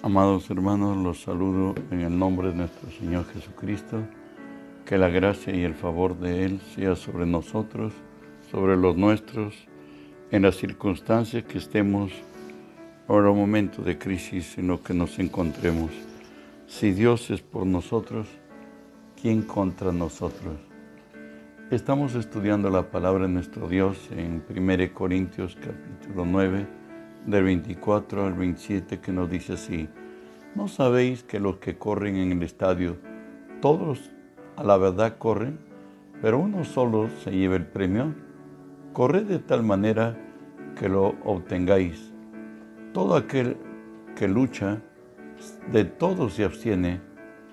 Amados hermanos, los saludo en el nombre de nuestro Señor Jesucristo. Que la gracia y el favor de Él sea sobre nosotros, sobre los nuestros, en las circunstancias que estemos ahora un momento de crisis en lo que nos encontremos. Si Dios es por nosotros, ¿quién contra nosotros? Estamos estudiando la palabra de nuestro Dios en 1 Corintios capítulo 9 del 24 al 27 que nos dice así, ¿no sabéis que los que corren en el estadio, todos a la verdad corren, pero uno solo se lleva el premio? Corred de tal manera que lo obtengáis. Todo aquel que lucha, de todo se abstiene,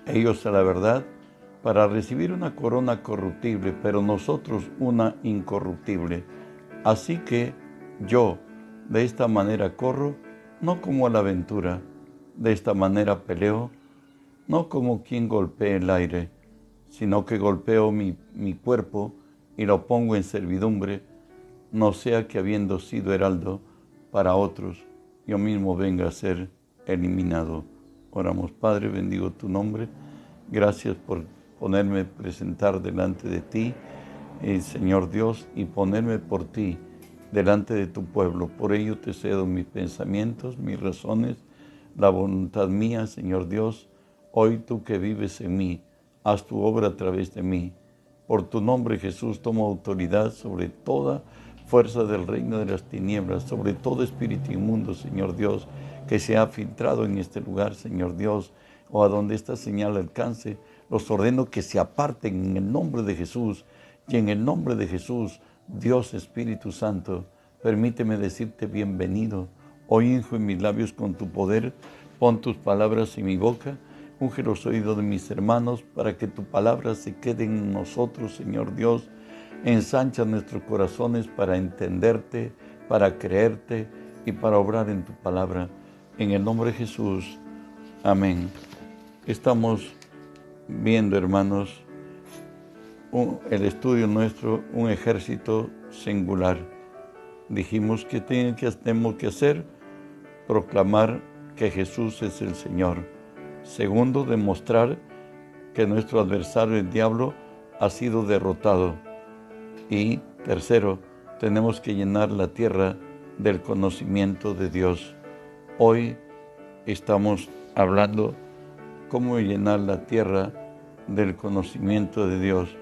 ellos a la verdad, para recibir una corona corruptible, pero nosotros una incorruptible. Así que yo, de esta manera corro, no como a la aventura. De esta manera peleo, no como quien golpea el aire, sino que golpeo mi, mi cuerpo y lo pongo en servidumbre, no sea que habiendo sido heraldo para otros, yo mismo venga a ser eliminado. Oramos, Padre, bendigo tu nombre. Gracias por ponerme presentar delante de ti, eh, Señor Dios, y ponerme por ti delante de tu pueblo. Por ello te cedo mis pensamientos, mis razones, la voluntad mía, Señor Dios. Hoy tú que vives en mí, haz tu obra a través de mí. Por tu nombre, Jesús, tomo autoridad sobre toda fuerza del reino de las tinieblas, sobre todo espíritu inmundo, Señor Dios, que se ha filtrado en este lugar, Señor Dios, o a donde esta señal alcance. Los ordeno que se aparten en el nombre de Jesús y en el nombre de Jesús Dios Espíritu Santo, permíteme decirte bienvenido. Hoy hijo en mis labios con tu poder, pon tus palabras en mi boca, unge los oídos de mis hermanos para que tu palabra se quede en nosotros, Señor Dios. Ensancha nuestros corazones para entenderte, para creerte y para obrar en tu palabra. En el nombre de Jesús. Amén. Estamos viendo, hermanos, el estudio nuestro un ejército singular. Dijimos que, que tenemos que hacer proclamar que Jesús es el Señor. Segundo, demostrar que nuestro adversario, el diablo, ha sido derrotado. Y tercero, tenemos que llenar la tierra del conocimiento de Dios. Hoy estamos hablando cómo llenar la tierra del conocimiento de Dios.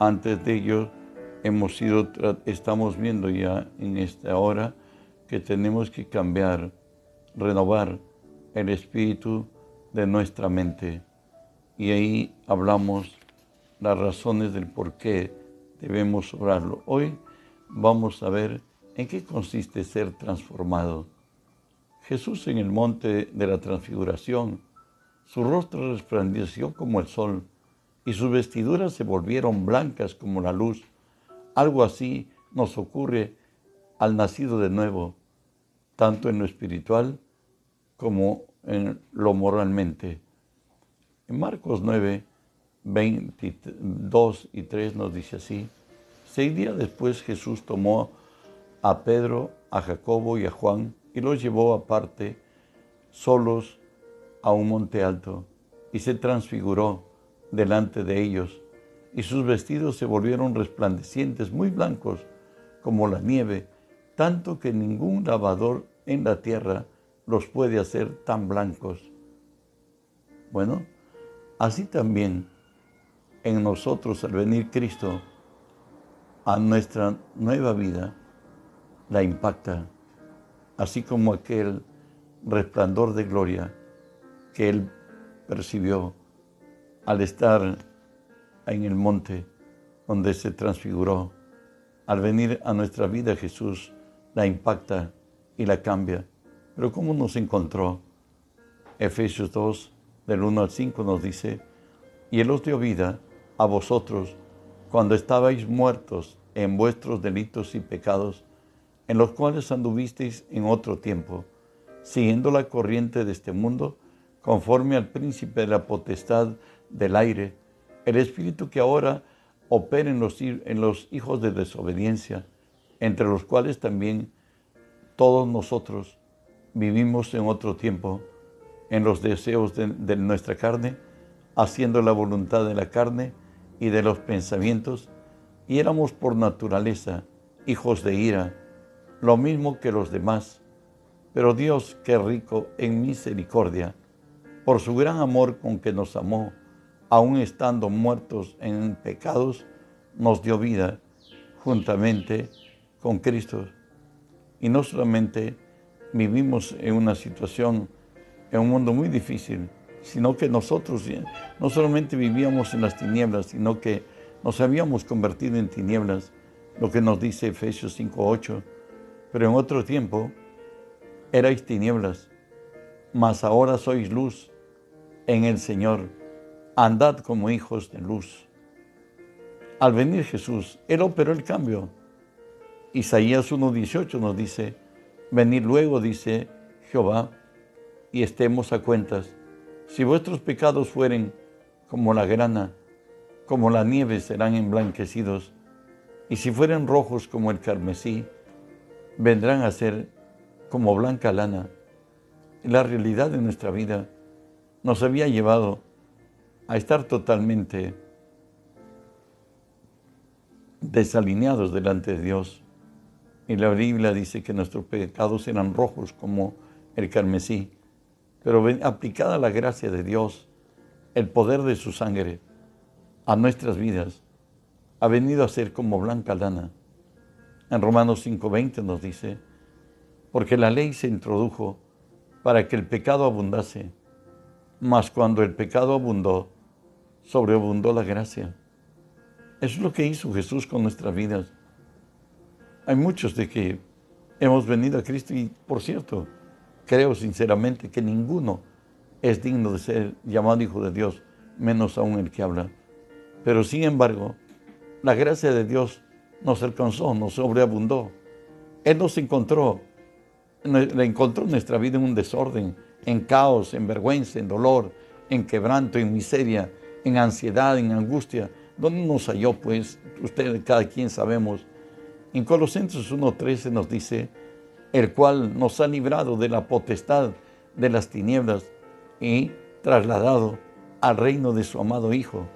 Antes de ello, hemos sido, estamos viendo ya en esta hora que tenemos que cambiar, renovar el espíritu de nuestra mente. Y ahí hablamos las razones del por qué debemos orarlo. Hoy vamos a ver en qué consiste ser transformado. Jesús en el monte de la transfiguración, su rostro resplandeció como el sol y sus vestiduras se volvieron blancas como la luz. Algo así nos ocurre al nacido de nuevo, tanto en lo espiritual como en lo moralmente. En Marcos 9, 22 y 3 nos dice así, seis días después Jesús tomó a Pedro, a Jacobo y a Juan y los llevó aparte, solos, a un monte alto, y se transfiguró delante de ellos, y sus vestidos se volvieron resplandecientes, muy blancos como la nieve, tanto que ningún lavador en la tierra los puede hacer tan blancos. Bueno, así también en nosotros al venir Cristo a nuestra nueva vida, la impacta, así como aquel resplandor de gloria que Él percibió al estar en el monte donde se transfiguró, al venir a nuestra vida Jesús la impacta y la cambia. Pero ¿cómo nos encontró? Efesios 2, del 1 al 5 nos dice, y Él os dio vida a vosotros cuando estabais muertos en vuestros delitos y pecados, en los cuales anduvisteis en otro tiempo, siguiendo la corriente de este mundo, conforme al príncipe de la potestad del aire, el espíritu que ahora opera en los, hijos de desobediencia, entre los cuales también todos nosotros vivimos en otro tiempo, en los deseos de, de nuestra carne, haciendo la voluntad de la carne y de los pensamientos, y éramos por naturaleza hijos de ira, lo mismo que los demás. Pero Dios, que rico en misericordia, por su gran amor con que nos amó, aun estando muertos en pecados, nos dio vida juntamente con Cristo. Y no solamente vivimos en una situación, en un mundo muy difícil, sino que nosotros no solamente vivíamos en las tinieblas, sino que nos habíamos convertido en tinieblas, lo que nos dice Efesios 5.8, pero en otro tiempo erais tinieblas, mas ahora sois luz en el Señor, andad como hijos de luz. Al venir Jesús, Él operó el cambio. Isaías 1.18 nos dice, venid luego, dice Jehová, y estemos a cuentas. Si vuestros pecados fueren como la grana, como la nieve serán emblanquecidos, y si fueren rojos como el carmesí, vendrán a ser como blanca lana. La realidad de nuestra vida nos había llevado a estar totalmente desalineados delante de Dios. Y la Biblia dice que nuestros pecados eran rojos como el carmesí, pero aplicada la gracia de Dios, el poder de su sangre a nuestras vidas, ha venido a ser como blanca lana. En Romanos 5:20 nos dice, porque la ley se introdujo para que el pecado abundase, mas cuando el pecado abundó, sobreabundó la gracia. Eso es lo que hizo Jesús con nuestras vidas. Hay muchos de que hemos venido a Cristo y, por cierto, creo sinceramente que ninguno es digno de ser llamado hijo de Dios, menos aún el que habla. Pero sin embargo, la gracia de Dios nos alcanzó, nos sobreabundó. Él nos encontró, le encontró nuestra vida en un desorden, en caos, en vergüenza, en dolor, en quebranto, en miseria, en ansiedad, en angustia. ¿Dónde nos halló? Pues ustedes, cada quien sabemos. En Colosenses 1.13 nos dice, el cual nos ha librado de la potestad de las tinieblas y trasladado al reino de su amado Hijo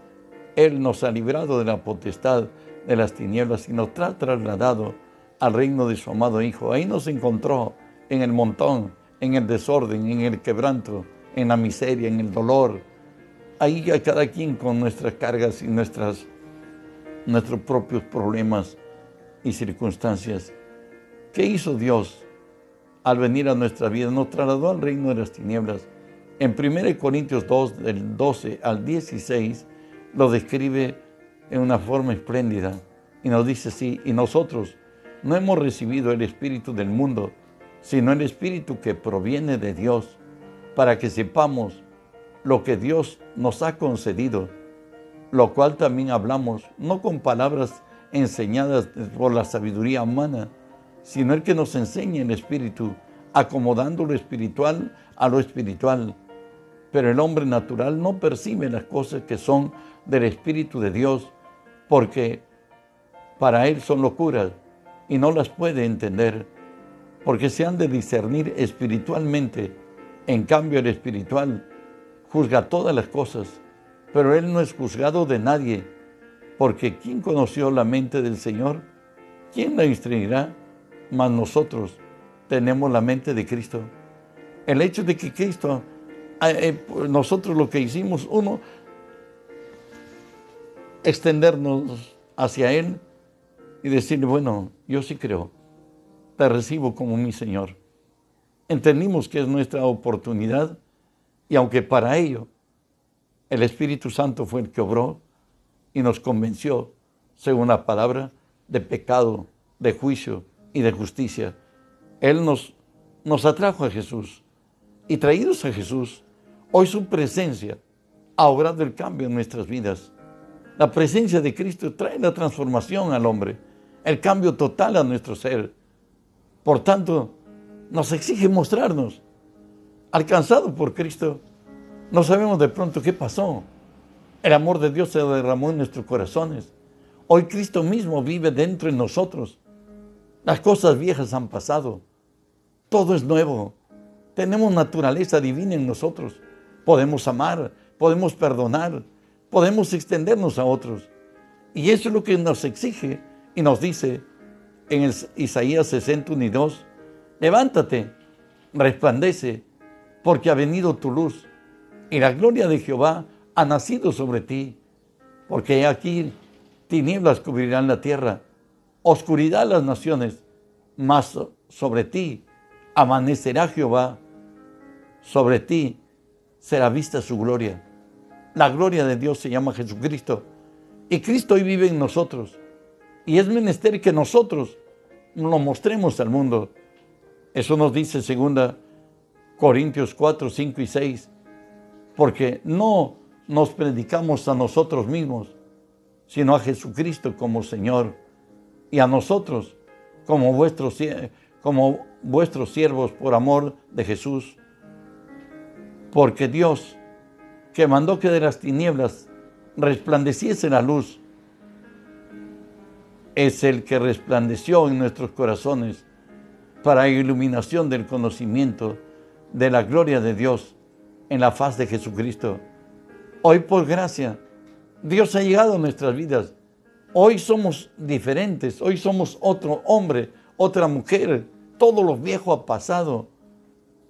él nos ha librado de la potestad de las tinieblas y nos ha trasladado al reino de su amado Hijo. Ahí nos encontró en el montón, en el desorden, en el quebranto, en la miseria, en el dolor. Ahí a cada quien con nuestras cargas y nuestras, nuestros propios problemas y circunstancias. ¿Qué hizo Dios al venir a nuestra vida? Nos trasladó al reino de las tinieblas. En 1 Corintios 2, del 12 al 16, lo describe en una forma espléndida y nos dice así, y nosotros no hemos recibido el Espíritu del mundo, sino el Espíritu que proviene de Dios, para que sepamos lo que Dios nos ha concedido, lo cual también hablamos, no con palabras enseñadas por la sabiduría humana, sino el que nos enseña el Espíritu, acomodando lo espiritual a lo espiritual. Pero el hombre natural no percibe las cosas que son del Espíritu de Dios, porque para Él son locuras y no las puede entender, porque se han de discernir espiritualmente. En cambio, el espiritual juzga todas las cosas, pero Él no es juzgado de nadie, porque ¿quién conoció la mente del Señor? ¿Quién la instruirá? Mas nosotros tenemos la mente de Cristo. El hecho de que Cristo, eh, eh, nosotros lo que hicimos, uno, extendernos hacia Él y decirle, bueno, yo sí creo, te recibo como mi Señor. Entendimos que es nuestra oportunidad y aunque para ello el Espíritu Santo fue el que obró y nos convenció, según la palabra, de pecado, de juicio y de justicia, Él nos, nos atrajo a Jesús y traídos a Jesús, hoy su presencia ha obrado el cambio en nuestras vidas la presencia de Cristo trae la transformación al hombre, el cambio total a nuestro ser. Por tanto, nos exige mostrarnos. Alcanzado por Cristo, no sabemos de pronto qué pasó. El amor de Dios se derramó en nuestros corazones. Hoy Cristo mismo vive dentro de nosotros. Las cosas viejas han pasado. Todo es nuevo. tenemos naturaleza divina en nosotros. Podemos amar, podemos perdonar, podemos extendernos a otros. Y eso es lo que nos exige y nos dice en Isaías 61 y 2, levántate, resplandece, porque ha venido tu luz y la gloria de Jehová ha nacido sobre ti, porque aquí tinieblas cubrirán la tierra, oscuridad las naciones, mas sobre ti amanecerá Jehová, sobre ti será vista su gloria. La gloria de Dios se llama Jesucristo y Cristo hoy vive en nosotros. Y es menester que nosotros lo mostremos al mundo. Eso nos dice segunda Corintios 4, 5 y 6. Porque no nos predicamos a nosotros mismos, sino a Jesucristo como Señor y a nosotros como vuestros, como vuestros siervos por amor de Jesús. Porque Dios, que mandó que de las tinieblas resplandeciese la luz, es el que resplandeció en nuestros corazones para iluminación del conocimiento de la gloria de Dios en la faz de Jesucristo. Hoy por gracia, Dios ha llegado a nuestras vidas. Hoy somos diferentes, hoy somos otro hombre, otra mujer. Todo lo viejo ha pasado.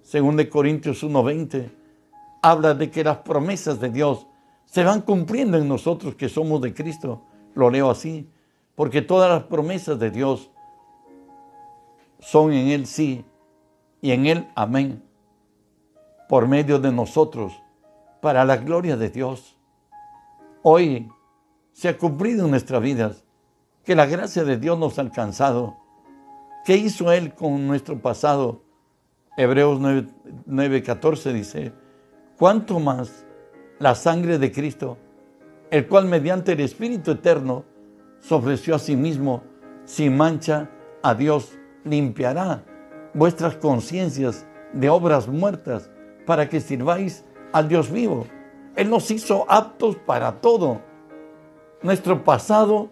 Según de Corintios 1:20, habla de que las promesas de Dios se van cumpliendo en nosotros que somos de Cristo. Lo leo así, porque todas las promesas de Dios son en Él sí y en Él amén, por medio de nosotros, para la gloria de Dios. Hoy se ha cumplido en nuestras vidas que la gracia de Dios nos ha alcanzado. ¿Qué hizo Él con nuestro pasado? Hebreos 9:14 dice, ¿cuánto más la sangre de Cristo, el cual mediante el Espíritu Eterno se ofreció a sí mismo sin mancha a Dios, limpiará vuestras conciencias de obras muertas para que sirváis al Dios vivo. Él nos hizo aptos para todo. Nuestro pasado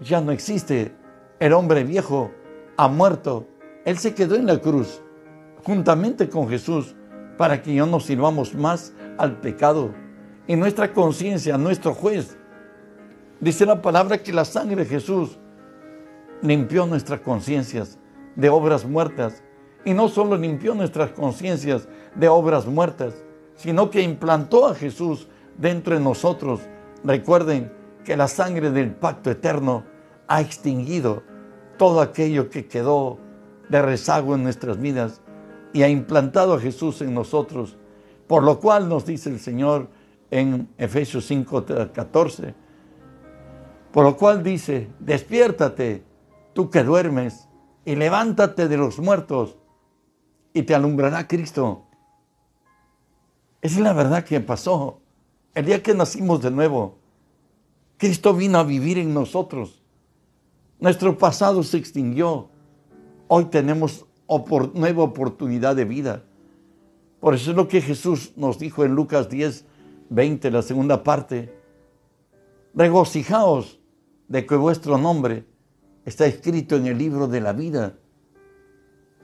ya no existe. El hombre viejo ha muerto. Él se quedó en la cruz juntamente con Jesús para que no nos sirvamos más al pecado. Y nuestra conciencia, nuestro juez, dice la palabra que la sangre de Jesús limpió nuestras conciencias de obras muertas. Y no solo limpió nuestras conciencias de obras muertas, sino que implantó a Jesús dentro de nosotros. Recuerden que la sangre del pacto eterno ha extinguido todo aquello que quedó de rezago en nuestras vidas y ha implantado a Jesús en nosotros. Por lo cual nos dice el Señor en Efesios 5, 14, por lo cual dice, despiértate, tú que duermes, y levántate de los muertos, y te alumbrará Cristo. Esa es la verdad que pasó. El día que nacimos de nuevo, Cristo vino a vivir en nosotros. Nuestro pasado se extinguió. Hoy tenemos nueva oportunidad de vida. Por eso es lo que Jesús nos dijo en Lucas 10, 20, la segunda parte. Regocijaos de que vuestro nombre está escrito en el libro de la vida.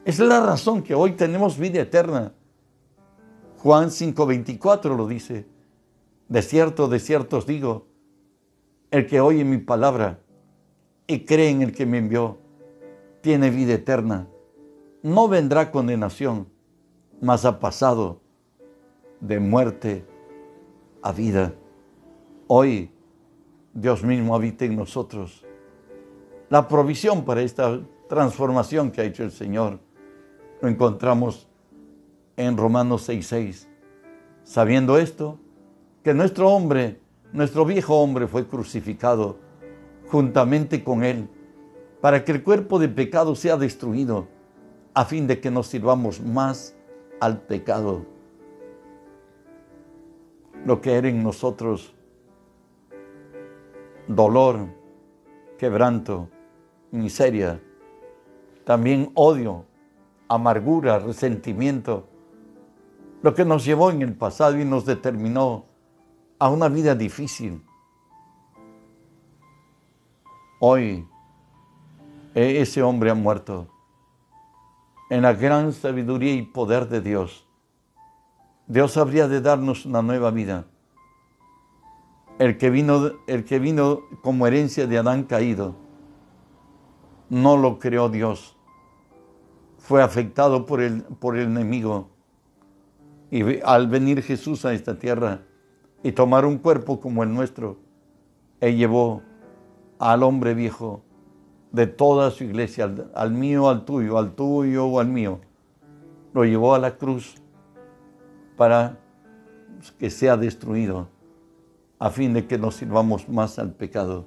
Esa es la razón que hoy tenemos vida eterna. Juan 5:24 lo dice. De cierto, de cierto os digo, el que oye mi palabra y cree en el que me envió, tiene vida eterna. No vendrá condenación, mas ha pasado de muerte a vida. Hoy Dios mismo habita en nosotros. La provisión para esta transformación que ha hecho el Señor lo encontramos en Romanos 6:6. Sabiendo esto, que nuestro hombre, nuestro viejo hombre fue crucificado juntamente con él, para que el cuerpo de pecado sea destruido, a fin de que nos sirvamos más al pecado. Lo que era en nosotros dolor, quebranto, miseria, también odio, amargura, resentimiento, lo que nos llevó en el pasado y nos determinó a una vida difícil. Hoy e-, ese hombre ha muerto en la gran sabiduría y poder de Dios, Dios habría de darnos una nueva vida. El que vino, el que vino como herencia de Adán caído, no lo creó Dios. Fue afectado por el, por el enemigo. Y al venir Jesús a esta tierra y tomar un cuerpo como el nuestro, Él llevó al hombre viejo de toda su iglesia, al, al mío, al tuyo, al tuyo o al mío. Lo llevó a la cruz para que sea destruido, a fin de que nos sirvamos más al pecado.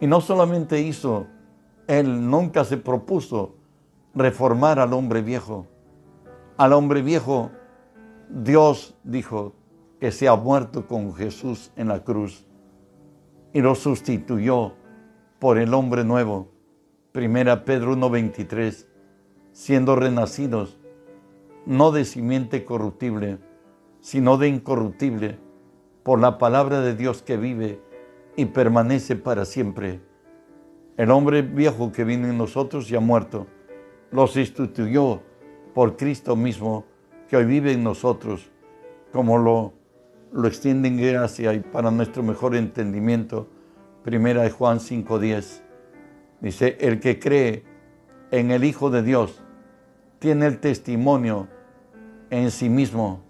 Y no solamente hizo, Él nunca se propuso reformar al hombre viejo. Al hombre viejo, Dios dijo que se ha muerto con Jesús en la cruz y lo sustituyó por el hombre nuevo. Primera Pedro 1.23, siendo renacidos, no de simiente corruptible, sino de incorruptible, por la palabra de Dios que vive y permanece para siempre. El hombre viejo que vino en nosotros y ha muerto, lo sustituyó por Cristo mismo, que hoy vive en nosotros, como lo, lo extiende en gracia y para nuestro mejor entendimiento Primera de Juan 5:10. Dice, el que cree en el Hijo de Dios tiene el testimonio en sí mismo.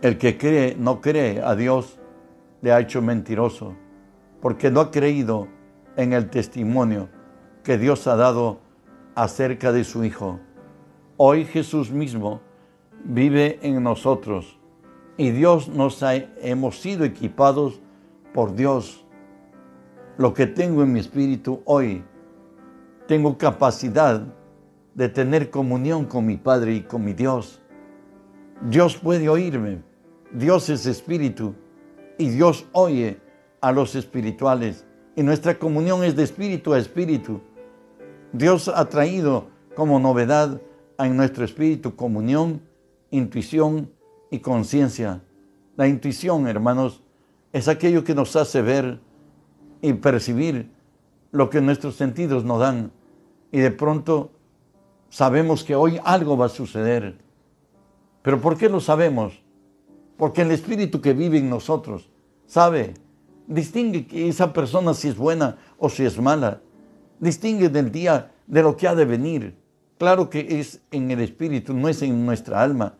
El que cree, no cree a Dios, le ha hecho mentiroso, porque no ha creído en el testimonio que Dios ha dado acerca de su Hijo. Hoy Jesús mismo vive en nosotros y Dios nos ha, hemos sido equipados por Dios. Lo que tengo en mi espíritu hoy, tengo capacidad de tener comunión con mi Padre y con mi Dios. Dios puede oírme. Dios es espíritu y Dios oye a los espirituales. Y nuestra comunión es de espíritu a espíritu. Dios ha traído como novedad en nuestro espíritu comunión, intuición y conciencia. La intuición, hermanos, es aquello que nos hace ver y percibir lo que nuestros sentidos nos dan. Y de pronto sabemos que hoy algo va a suceder. Pero ¿por qué lo sabemos? Porque el Espíritu que vive en nosotros sabe, distingue que esa persona si es buena o si es mala. Distingue del día de lo que ha de venir. Claro que es en el Espíritu, no es en nuestra alma.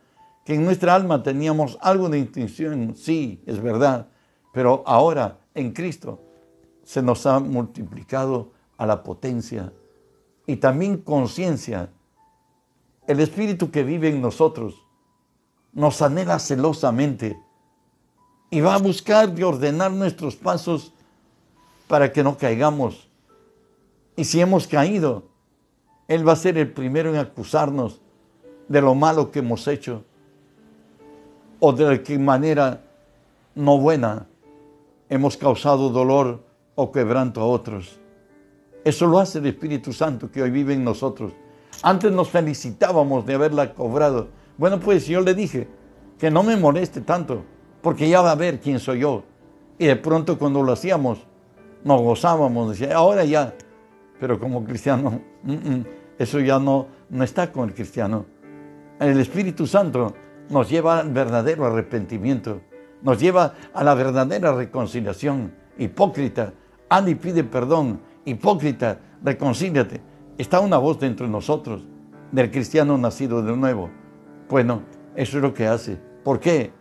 Que en nuestra alma teníamos algo de intención, sí, es verdad pero ahora en Cristo se nos ha multiplicado a la potencia y también conciencia. El Espíritu que vive en nosotros nos anhela celosamente y va a buscar de ordenar nuestros pasos para que no caigamos. Y si hemos caído, Él va a ser el primero en acusarnos de lo malo que hemos hecho o de qué manera no buena hemos causado dolor o quebranto a otros. Eso lo hace el Espíritu Santo que hoy vive en nosotros. Antes nos felicitábamos de haberla cobrado. Bueno, pues yo le dije que no me moleste tanto, porque ya va a ver quién soy yo. Y de pronto cuando lo hacíamos, nos gozábamos, decía, ahora ya. Pero como cristiano, mm, mm, eso ya no, no está con el cristiano. El Espíritu Santo nos lleva al verdadero arrepentimiento nos lleva a la verdadera reconciliación. Hipócrita, anda y pide perdón. Hipócrita, reconcíliate. Está una voz dentro de nosotros del cristiano nacido de nuevo. Bueno, eso es lo que hace. ¿Por qué?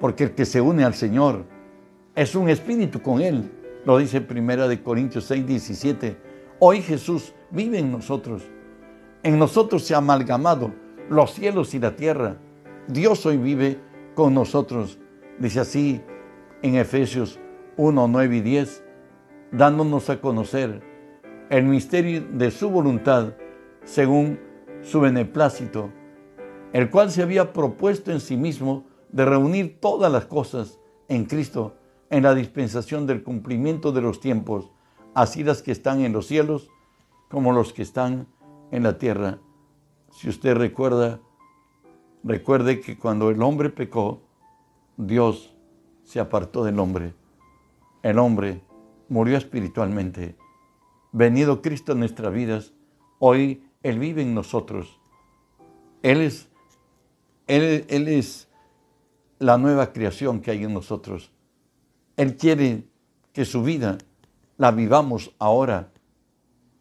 Porque el que se une al Señor es un espíritu con Él. Lo dice Primera de Corintios 6, 17. Hoy Jesús vive en nosotros. En nosotros se ha amalgamado los cielos y la tierra. Dios hoy vive con nosotros. Dice así en Efesios 1, 9 y 10, dándonos a conocer el misterio de su voluntad según su beneplácito, el cual se había propuesto en sí mismo de reunir todas las cosas en Cristo en la dispensación del cumplimiento de los tiempos, así las que están en los cielos como los que están en la tierra. Si usted recuerda, recuerde que cuando el hombre pecó, Dios se apartó del hombre. El hombre murió espiritualmente. Venido Cristo en nuestras vidas, Hoy Él vive en nosotros. Él es, él, él es la nueva creación que hay en nosotros. Él quiere que su vida la vivamos ahora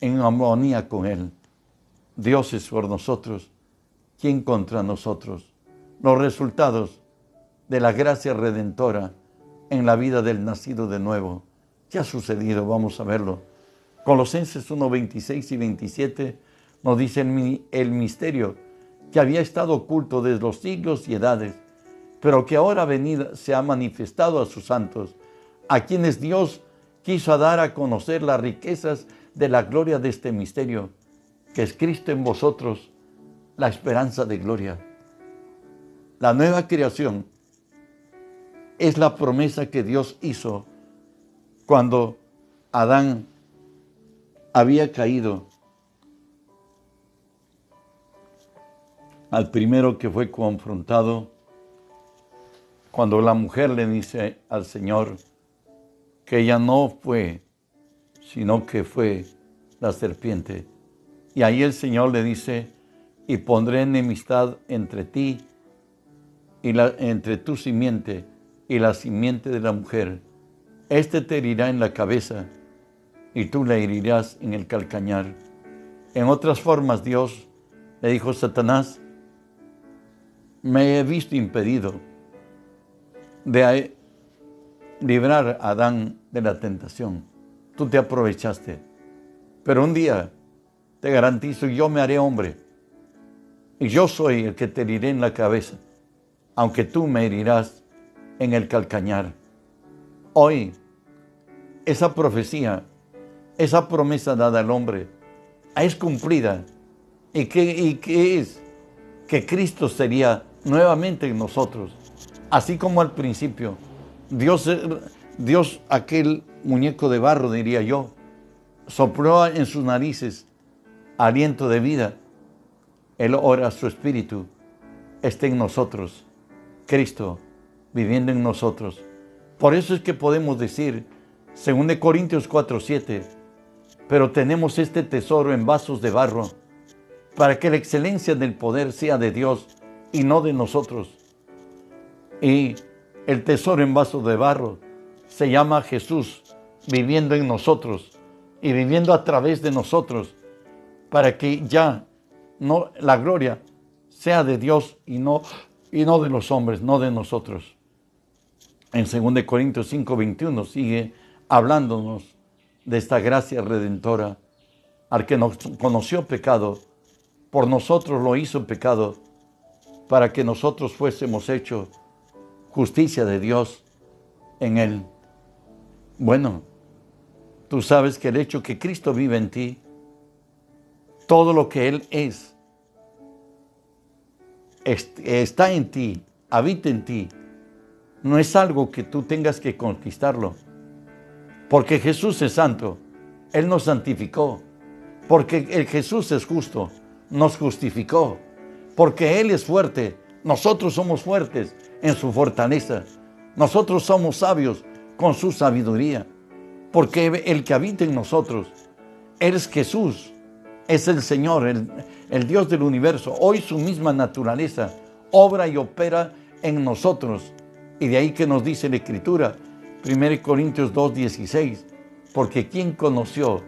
en armonía con Él. Dios es por nosotros, ¿quién contra nosotros? Los resultados de la gracia redentora en la vida del nacido de nuevo. ¿Qué ha sucedido? Vamos a verlo. Colosenses 1, 26 y 27 nos dice el misterio que había estado oculto desde los siglos y edades, pero que ahora venida se ha manifestado a sus santos, a quienes Dios quiso dar a conocer las riquezas de la gloria de este misterio, que es Cristo en vosotros, la esperanza de gloria. La nueva creación es la promesa que Dios hizo cuando Adán había caído al primero que fue confrontado, cuando la mujer le dice al Señor que ella no fue, sino que fue la serpiente. Y ahí el Señor le dice, y pondré enemistad entre ti y la, entre tu simiente y la simiente de la mujer. Este te herirá en la cabeza y tú la herirás en el calcañar. En otras formas, Dios le dijo, Satanás, me he visto impedido de librar a Adán de la tentación. Tú te aprovechaste. Pero un día te garantizo, yo me haré hombre. Y yo soy el que te heriré en la cabeza, aunque tú me herirás en el calcañar. Hoy, esa profecía, esa promesa dada al hombre, es cumplida. ¿Y qué, y qué es? Que Cristo sería nuevamente en nosotros, así como al principio. Dios, Dios, aquel muñeco de barro, diría yo, sopló en sus narices aliento de vida. Él ora su espíritu, esté en nosotros. Cristo viviendo en nosotros. Por eso es que podemos decir, según de Corintios 4:7, pero tenemos este tesoro en vasos de barro, para que la excelencia del poder sea de Dios y no de nosotros. Y el tesoro en vasos de barro. Se llama Jesús viviendo en nosotros y viviendo a través de nosotros, para que ya no la gloria sea de Dios y no y no de los hombres, no de nosotros. En 2 Corintios 5, 21 sigue hablándonos de esta gracia redentora. Al que nos conoció pecado, por nosotros lo hizo pecado, para que nosotros fuésemos hechos justicia de Dios en él. Bueno, tú sabes que el hecho que Cristo vive en ti, todo lo que Él es, está en ti, habita en ti, no es algo que tú tengas que conquistarlo. Porque Jesús es santo, Él nos santificó. Porque el Jesús es justo, nos justificó. Porque Él es fuerte, nosotros somos fuertes en su fortaleza. Nosotros somos sabios con su sabiduría. Porque el que habita en nosotros, es Jesús, es el Señor, el, Dios del universo. Hoy su misma naturaleza obra y opera en nosotros y de ahí que nos dice la Escritura, 1 Corintios 2, 16, porque ¿quién conoció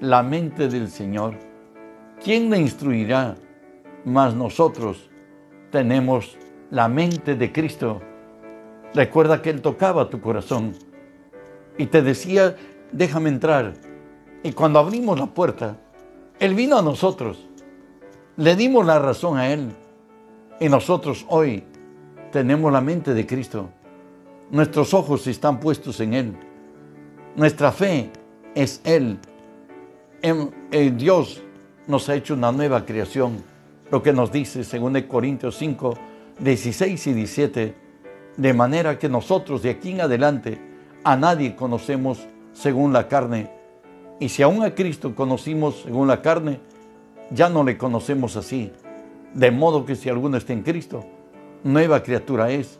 la mente del Señor? ¿Quién le instruirá? Mas nosotros tenemos la mente de Cristo. Recuerda que Él tocaba tu corazón y te decía, déjame entrar. Y cuando abrimos la puerta, Él vino a nosotros. Le dimos la razón a Él. Y nosotros hoy tenemos la mente de Cristo. Nuestros ojos están puestos en Él. Nuestra fe es Él. En, Dios nos ha hecho una nueva creación. Lo que nos dice, según Corintios 5, 16 y 17, de manera que nosotros de aquí en adelante a nadie conocemos según la carne. Y si aún a Cristo conocimos según la carne, ya no le conocemos así. De modo que si alguno está en Cristo, nueva criatura es.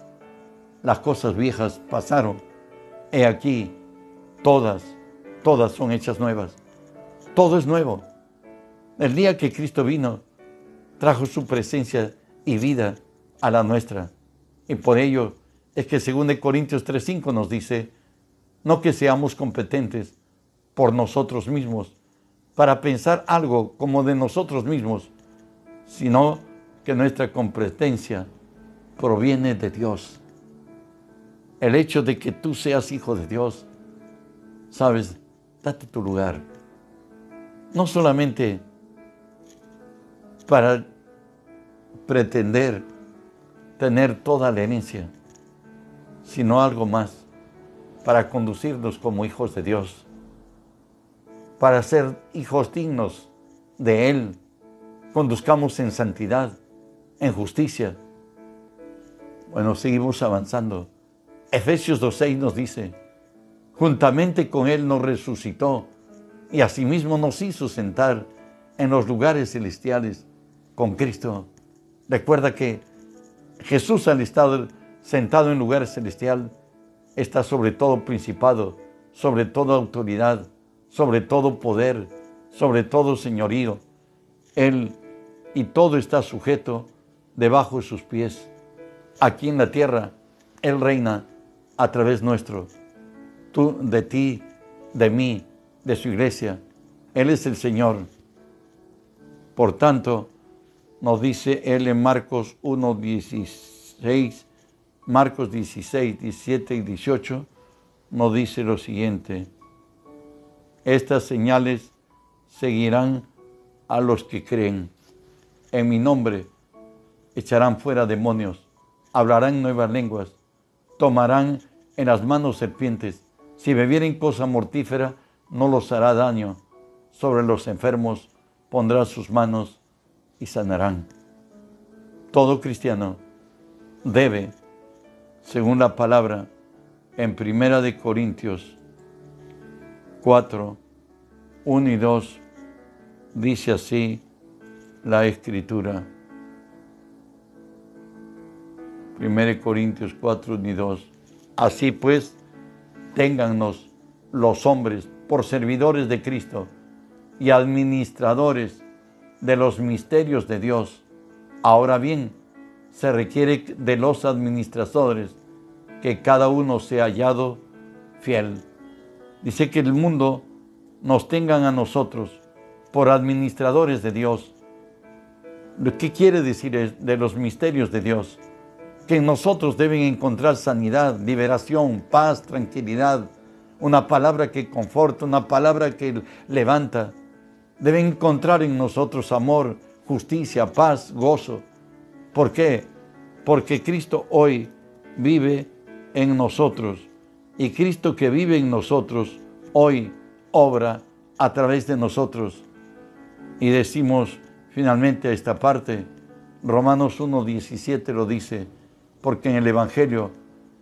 Las cosas viejas pasaron. He aquí, todas, todas son hechas nuevas. Todo es nuevo. El día que Cristo vino, trajo su presencia y vida a la nuestra. Y por ello es que según de Corintios 3:5 nos dice, no que seamos competentes por nosotros mismos para pensar algo como de nosotros mismos, sino que nuestra competencia proviene de Dios. El hecho de que tú seas hijo de Dios, sabes, date tu lugar. No solamente para pretender tener toda la herencia, sino algo más, para conducirnos como hijos de Dios, para ser hijos dignos de Él, conduzcamos en santidad, en justicia. Bueno, seguimos avanzando. Efesios 2.6 nos dice, juntamente con Él nos resucitó y asimismo nos hizo sentar en los lugares celestiales con Cristo. Recuerda que Jesús al estar sentado en lugar celestial está sobre todo principado, sobre toda autoridad, sobre todo poder, sobre todo señorío. Él y todo está sujeto debajo de sus pies. Aquí en la tierra, Él reina a través nuestro. Tú, de ti, de mí, de su iglesia. Él es el Señor. Por tanto, nos dice él en Marcos 1, 16, Marcos 16, 17 y 18, nos dice lo siguiente. Estas señales seguirán a los que creen. En mi nombre echarán fuera demonios, hablarán nuevas lenguas, tomarán en las manos serpientes. Si bebieren cosa mortífera, no los hará daño. Sobre los enfermos pondrá sus manos y sanarán. Todo cristiano debe, según la palabra en Primera de Corintios 4, 1 y 2, dice así la escritura. 1 Corintios 4, 1 y 2. Así pues, téngannos los hombres por servidores de Cristo y administradores de los misterios de Dios. Ahora bien, se requiere de los administradores que cada uno sea hallado fiel. Dice que el mundo nos tengan a nosotros por administradores de Dios. ¿Qué quiere decir de los misterios de Dios? Que en nosotros deben encontrar sanidad, liberación, paz, tranquilidad, una palabra que conforta, una palabra que levanta, debe encontrar en nosotros amor, justicia, paz, gozo. ¿Por qué? Porque Cristo hoy vive en nosotros y Cristo que vive en nosotros hoy obra a través de nosotros. Y decimos finalmente a esta parte, Romanos 1.17 lo dice, porque en el Evangelio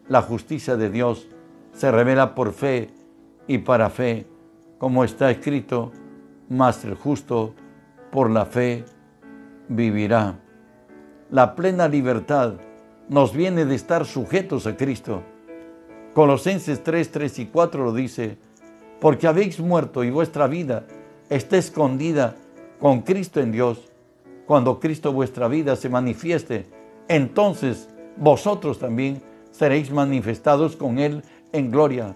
la justicia de Dios se revela por fe y para fe, como está escrito, mas el justo por la fe vivirá. La plena libertad nos viene de estar sujetos a Cristo. Colosenses 3, 3 y 4 lo dice, porque habéis muerto y vuestra vida está escondida con Cristo en Dios. Cuando Cristo vuestra vida se manifieste, entonces vosotros también seréis manifestados con Él en gloria.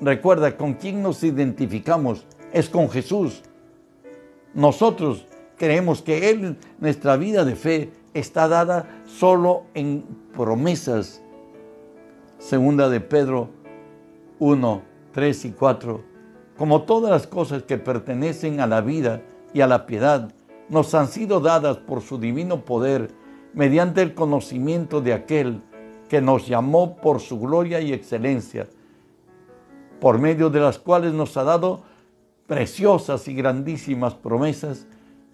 Recuerda, con quién nos identificamos es con Jesús. Nosotros creemos que Él, nuestra vida de fe, está dada solo en promesas. Segunda de Pedro 1, 3 y 4. Como todas las cosas que pertenecen a la vida y a la piedad, nos han sido dadas por su divino poder mediante el conocimiento de aquel que nos llamó por su gloria y excelencia, por medio de las cuales nos ha dado preciosas y grandísimas promesas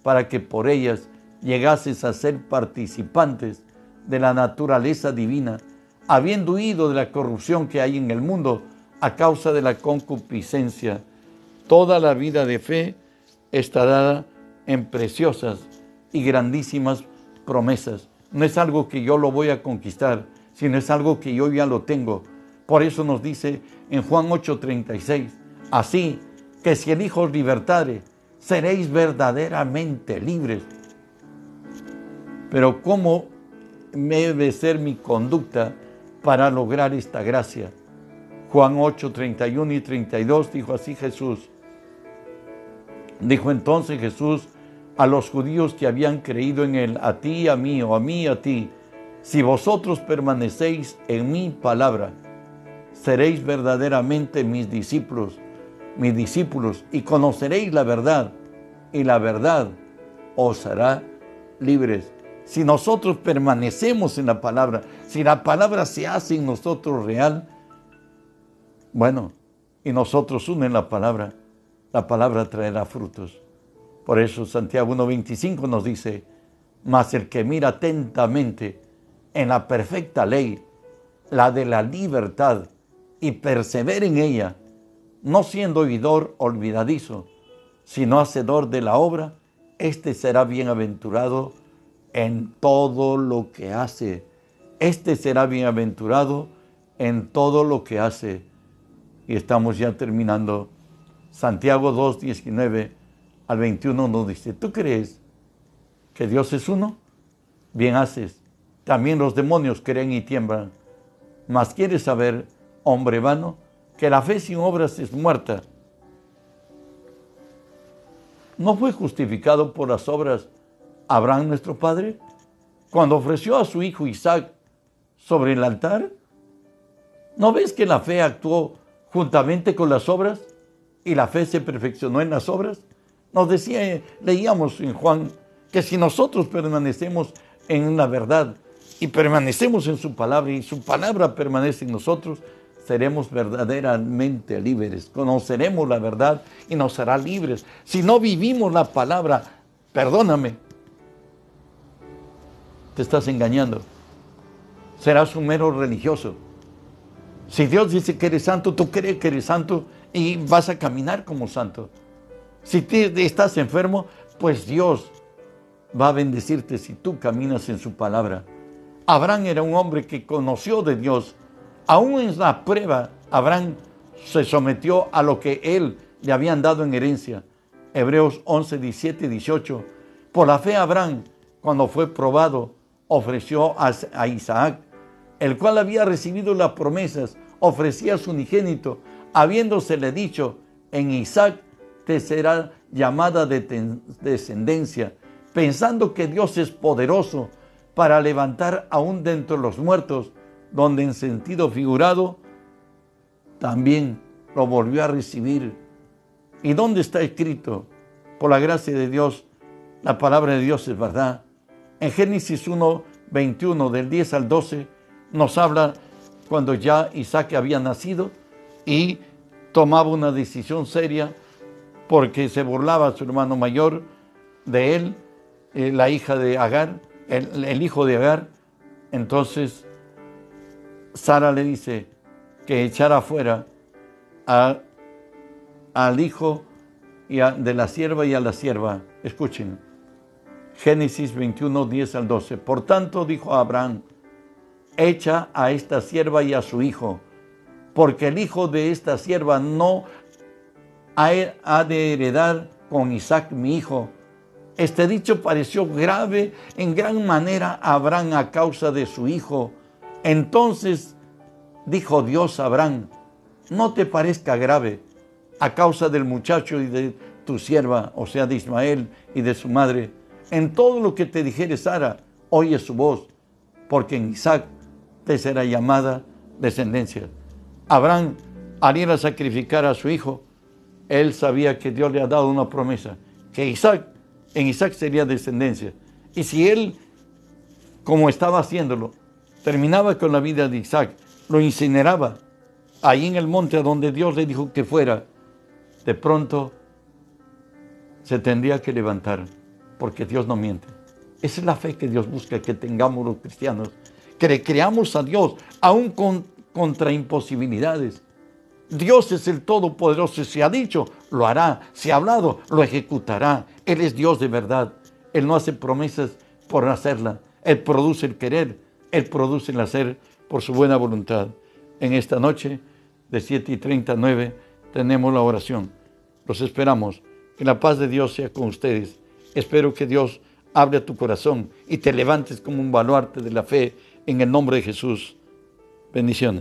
para que por ellas llegases a ser participantes de la naturaleza divina, habiendo huido de la corrupción que hay en el mundo a causa de la concupiscencia. Toda la vida de fe está dada en preciosas y grandísimas promesas. No es algo que yo lo voy a conquistar, sino es algo que yo ya lo tengo. Por eso nos dice en Juan 8:36, así que si el Hijo os libertare, seréis verdaderamente libres. Pero ¿cómo debe ser mi conducta para lograr esta gracia? Juan 8, 31 y 32 dijo así Jesús. Dijo entonces Jesús a los judíos que habían creído en él, a ti, a mí, o a mí, a ti, si vosotros permanecéis en mi palabra, seréis verdaderamente mis discípulos, mis discípulos, y conoceréis la verdad, y la verdad os hará libres. Si nosotros permanecemos en la palabra, si la palabra se hace en nosotros real, bueno, y nosotros unen la palabra, la palabra traerá frutos. Por eso Santiago 1.25 nos dice, mas el que mira atentamente en la perfecta ley, la de la libertad, y persevera en ella, no siendo oidor olvidadizo, sino hacedor de la obra, éste será bienaventurado en todo lo que hace. Este será bienaventurado en todo lo que hace. Y estamos ya terminando. Santiago 2, 19 al 21 nos dice, ¿tú crees que Dios es uno? Bien haces. También los demonios creen y tiemblan. Mas quieres saber, hombre vano, que la fe sin obras es muerta. ¿No fue justificado por las obras Abraham nuestro padre cuando ofreció a su hijo Isaac sobre el altar? ¿No ves que la fe actuó juntamente con las obras y la fe se perfeccionó en las obras? Nos decía, leíamos en Juan, que si nosotros permanecemos en la verdad y permanecemos en su palabra y su palabra permanece en nosotros, seremos verdaderamente libres, conoceremos la verdad y nos hará libres. Si no vivimos la palabra, perdóname, te estás engañando. Serás un mero religioso. Si Dios dice que eres santo, tú crees que eres santo y vas a caminar como santo. Si estás enfermo, pues Dios va a bendecirte si tú caminas en su palabra. Abraham era un hombre que conoció de Dios. Aún en la prueba, Abraham se sometió a lo que él le habían dado en herencia. Hebreos 11, 17 y 18. Por la fe Abraham, cuando fue probado, ofreció a Isaac, el cual había recibido las promesas, ofrecía a su unigénito, habiéndosele dicho, en Isaac te será llamada de descendencia, pensando que Dios es poderoso para levantar aún dentro de los muertos, donde en sentido figurado también lo volvió a recibir. ¿Y dónde está escrito? Por la gracia de Dios, la palabra de Dios es verdad. En Génesis 1, 21, del 10 al 12, nos habla cuando ya Isaac había nacido y tomaba una decisión seria porque se burlaba su hermano mayor de él, eh, la hija de Agar, el, hijo de Agar. Entonces Sara le dice que echara afuera al hijo y de la sierva y a la sierva. Escuchen, Génesis 21, 10 al 12. Por tanto, dijo Abraham, echa a esta sierva y a su hijo, porque el hijo de esta sierva no ha de heredar con Isaac mi hijo. Este dicho pareció grave en gran manera a Abraham a causa de su hijo. Entonces dijo Dios a Abraham, no te parezca grave a causa del muchacho y de tu sierva, o sea, de Ismael y de su madre. En todo lo que te dijere Sara, oye su voz, porque en Isaac te será llamada descendencia. Abraham, al ir a sacrificar a su hijo, él sabía que Dios le ha dado una promesa, que Isaac, en Isaac sería descendencia. Y si él, como estaba haciéndolo, terminaba con la vida de Isaac, lo incineraba ahí en el monte a donde Dios le dijo que fuera, de pronto se tendría que levantar, porque Dios no miente. Esa es la fe que Dios busca que tengamos los cristianos, que le creamos a Dios, aún con, contra imposibilidades. Dios es el Todopoderoso. Se ha dicho, lo hará. Se ha hablado, lo ejecutará. Él es Dios de verdad. Él no hace promesas por hacerla. Él produce el querer. Él produce el hacer por su buena voluntad. En esta noche, de 7 y 39, tenemos la oración. Los esperamos Que la paz de Dios sea con ustedes. Espero que Dios hable a tu corazón y te levantes como un baluarte de la fe en el nombre de Jesús. Bendiciones.